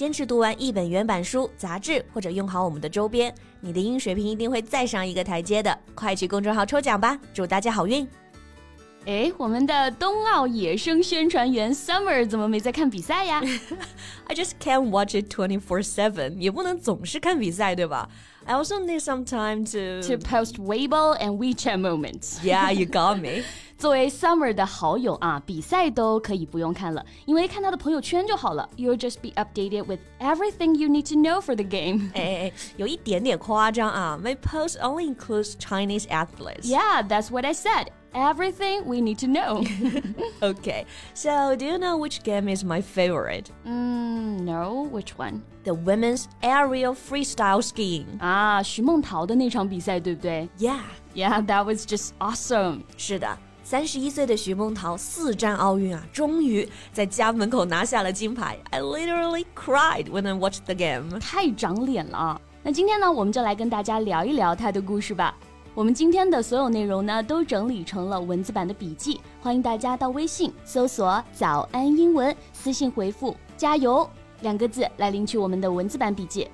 坚持读完一本原版书、杂志，或者用好我们的周边，你的英语水平一定会再上一个台阶的。快去公众号抽奖吧，祝大家好运！哎，我们的冬奥野生宣传员 Summer 怎么没在看比赛呀？I just can't watch it twenty four seven，也不能总是看比赛，对吧？I also need some time to to post Weibo and WeChat moments. Yeah, you got me. 作为 Summer 的好友啊，比赛都可以不用看了，因为看他的朋友圈就好了。You'll just be updated with everything you need to know for the game. 哎哎哎，有一点点夸张啊。My post only includes Chinese athletes. Yeah, that's what I said. Everything we need to know. okay, so do you know which game is my favorite? Mm, no, which one? The women's aerial freestyle skiing. 啊，徐梦桃的那场比赛，对不对？Yeah, yeah, that was just awesome. 是的。 三十一岁的徐梦桃四战奥运啊，终于在家门口拿下了金牌。I literally cried when I watched the game。太长脸了。那今天呢，我们就来跟大家聊一聊她的故事吧。我们今天的所有内容呢，都整理成了文字版的笔记，欢迎大家到微信搜索“早安英文”，私信回复“加油”两个字来领取我们的文字版笔记。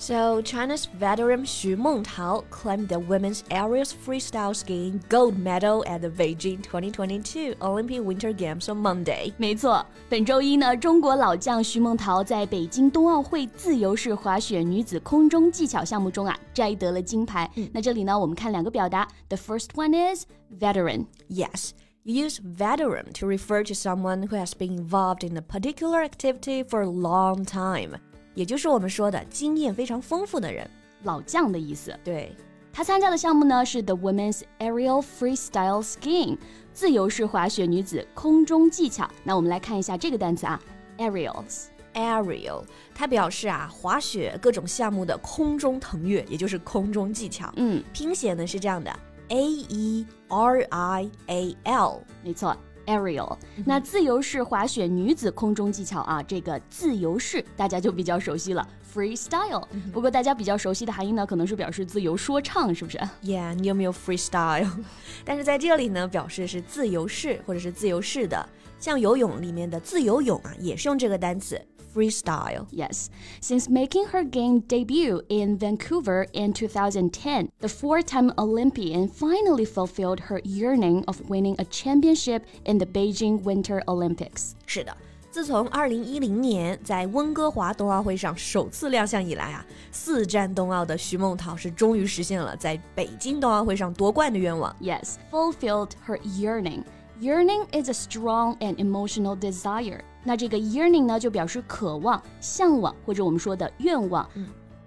So, China's veteran Xu Mengtao claimed the women's aerial freestyle skiing gold medal at the Beijing 2022 Olympic Winter Games on Monday. 没错，本周一呢，中国老将徐梦桃在北京冬奥会自由式滑雪女子空中技巧项目中啊，摘得了金牌。嗯、那这里呢，我们看两个表达，the first one is veteran. Yes. You use veteran to refer to someone who has been involved in a particular activity for a long time. 也就是我们说的经验非常丰富的人，老将的意思。对，他参加的项目呢是 The Women's Aerial Freestyle Skiing，自由式滑雪女子空中技巧。那我们来看一下这个单词啊，aerials。aerial，它表示啊滑雪各种项目的空中腾跃，也就是空中技巧。嗯，拼写呢是这样的，A E R I A L，没错。Aerial，那自由式滑雪女子空中技巧啊，这个自由式大家就比较熟悉了，freestyle。不过大家比较熟悉的含义呢，可能是表示自由说唱，是不是？Yeah，你有没有 freestyle？但是在这里呢，表示是自由式或者是自由式的，像游泳里面的自由泳啊，也是用这个单词。freestyle. Yes. Since making her game debut in Vancouver in 2010, the four time Olympian finally fulfilled her yearning of winning a championship in the Beijing Winter Olympics. 是的。自从二零一零年在温哥华冬奥会上首次亮相以来啊，四战冬奥的徐梦桃是终于实现了在北京冬奥会上夺冠的愿望。Yes, fulfilled her yearning. Yearning is a strong and emotional desire. 那这个 yearning 呢，就表示渴望、向往或者我们说的愿望。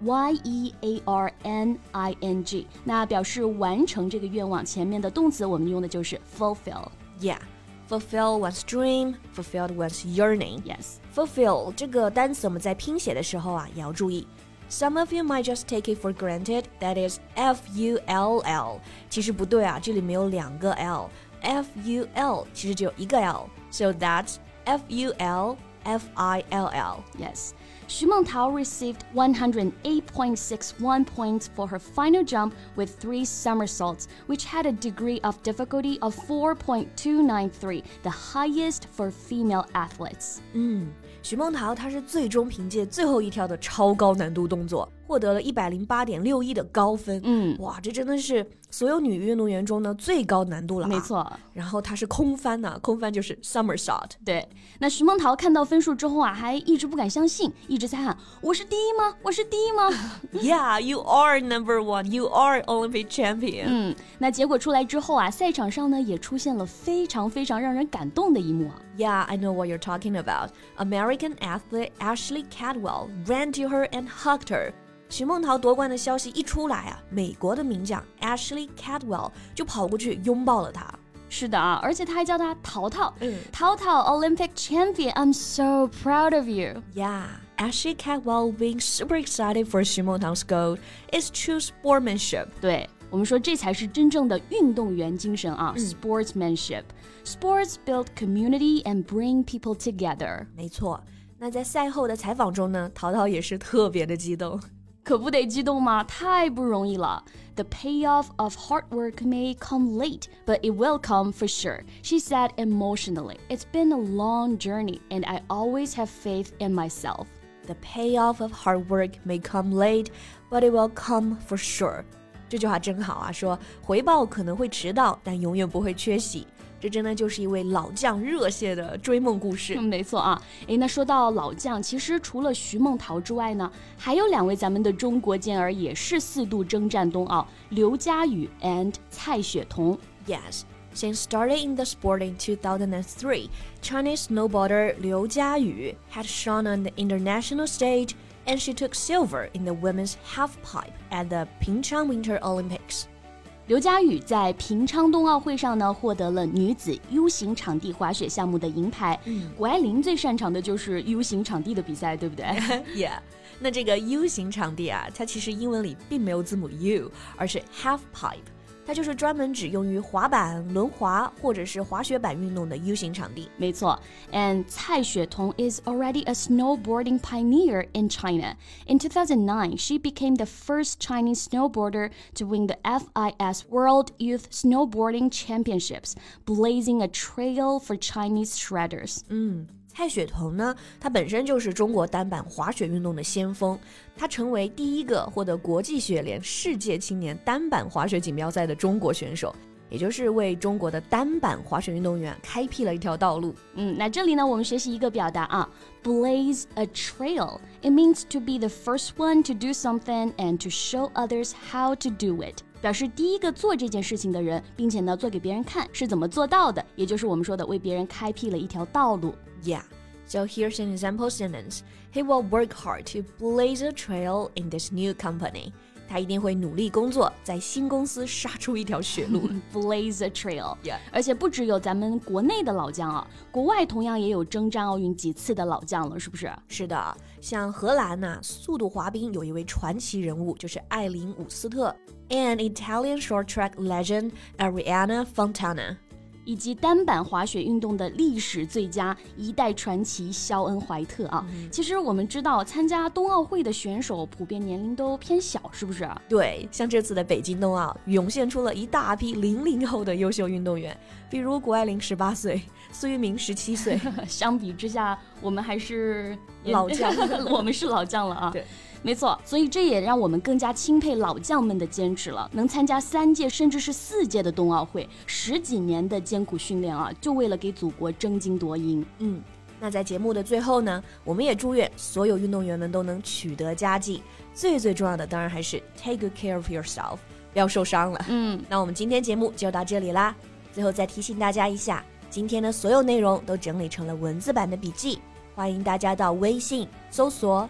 Y E A R N I N G，那表示完成这个愿望，前面的动词我们用的就是 fulfill。Yeah，fulfill one's dream，fulfilled one's yearning。Yes，fulfill 这个单词我们在拼写的时候啊，也要注意。Some of you might just take it for granted that is F U L L，其实不对啊，这里没有两个 L，F U L 其实只有一个 L，so that's F U L F I L L. Yes. Xu Mengtao received 108.61 points for her final jump with three somersaults, which had a degree of difficulty of 4.293, the highest for female athletes. 嗯，许梦桃她是最终凭借最后一跳的超高难度动作， 获得了一百零八点六一的高分。嗯，哇，这真的是所有女运动员中呢最高难度了、啊。没错。然后她是空翻呐、啊，空翻就是 somersault。对，那徐梦桃看到分数之后啊，还一直不敢相信，一直在喊：“我是第一吗？我是第一吗？”Yeah, you are number one. You are Olympic champion. 嗯，那结果出来之后啊，赛场上呢也出现了非常非常让人感动的一幕啊。Yeah, I know what you're talking about. American athlete Ashley Cadwell ran to her and hugged her. 徐梦桃夺冠的消息一出来啊，美国的名将 Ashley Cadwell 就跑过去拥抱了她。是的啊，而且他还叫她淘淘。嗯，淘淘 Olympic champion, I'm so proud of you. Yeah. as she kept while being super excited for Xumongtang's gold, is true sportsmanship. 对。我们说这才是真正的运动员精神啊、嗯、，sportsmanship。Sports build community and bring people together。没错。那在赛后的采访中呢，淘淘也是特别的激动。 可不得激动吗？太不容易了。The payoff of hard work may come late, but it will come for sure. She said emotionally, It's been a long journey, and I always have faith in myself. The payoff of hard work may come late, but it will come for sure. 这句话真好啊，说回报可能会迟到，但永远不会缺席。 这真的就是一位老将热血的追梦故事。没错啊，诶，那说到老将，其实除了徐梦桃之外呢，还有两位咱们的中国健儿也是四度征战冬奥，刘佳宇 and 蔡雪桐。Yes. Since starting in the sport in 2003, Chinese snowboarder Liu Jiayu had shone on the international stage and she took silver in the women's halfpipe at the Pyeongchang Winter Olympics. 刘佳宇在平昌冬奥会上呢，获得了女子 U 型场地滑雪项目的银牌。嗯，谷爱凌最擅长的就是 U 型场地的比赛，对不对？Yeah，那这个 U 型场地啊，它其实英文里并没有字母 U，而是 halfpipe。它就是专门只用于滑板、轮滑或者是滑雪板运动的 U 型场地。没错，And 蔡雪桐 is already a snowboarding pioneer in China. In 2009, she became the first Chinese snowboarder to win the FIS World Youth Snowboarding Championships, blazing a trail for Chinese shredders. 嗯。 蔡雪桐呢，她本身就是中国单板滑雪运动的先锋，她成为第一个获得国际雪联世界青年单板滑雪锦标赛的中国选手，也就是为中国的单板滑雪运动员开辟了一条道路。嗯，那这里呢，我们学习一个表达啊，blaze a trail。It means to be the first one to do something and to show others how to do it，表示第一个做这件事情的人，并且呢，做给别人看是怎么做到的，也就是我们说的为别人开辟了一条道路。Yeah. So here's an example sentence. He will work hard to blaze a trail in this new company. 他一定会努力工作，在新公司杀出一条血路。Blaze a trail. Yeah. 而且不只有咱们国内的老将啊，国外同样也有征战奥运几次的老将了，是不是？是的，像荷兰呐、啊，速度滑冰有一位传奇人物，就是艾琳伍斯特，and Italian short track legend Ariana Fontana。 以及单板滑雪运动的历史最佳一代传奇肖恩·怀特啊。其实我们知道，参加冬奥会的选手普遍年龄都偏小，是不是？对，像这次的北京冬奥，涌现出了一大批零零后的优秀运动员，比如谷爱凌十八岁，苏翊鸣十七岁。相比之下，我们还是老将，我们是老将了啊。对。没错，所以这也让我们更加钦佩老将们的坚持了。能参加三届甚至是四届的冬奥会，十几年的艰苦训练啊，就为了给祖国争金夺银。嗯，那在节目的最后呢，我们也祝愿所有运动员们都能取得佳绩。最最重要的当然还是 take good care of yourself，不要受伤了。嗯，那我们今天节目就到这里啦。最后再提醒大家一下，今天的所有内容都整理成了文字版的笔记，欢迎大家到微信搜索。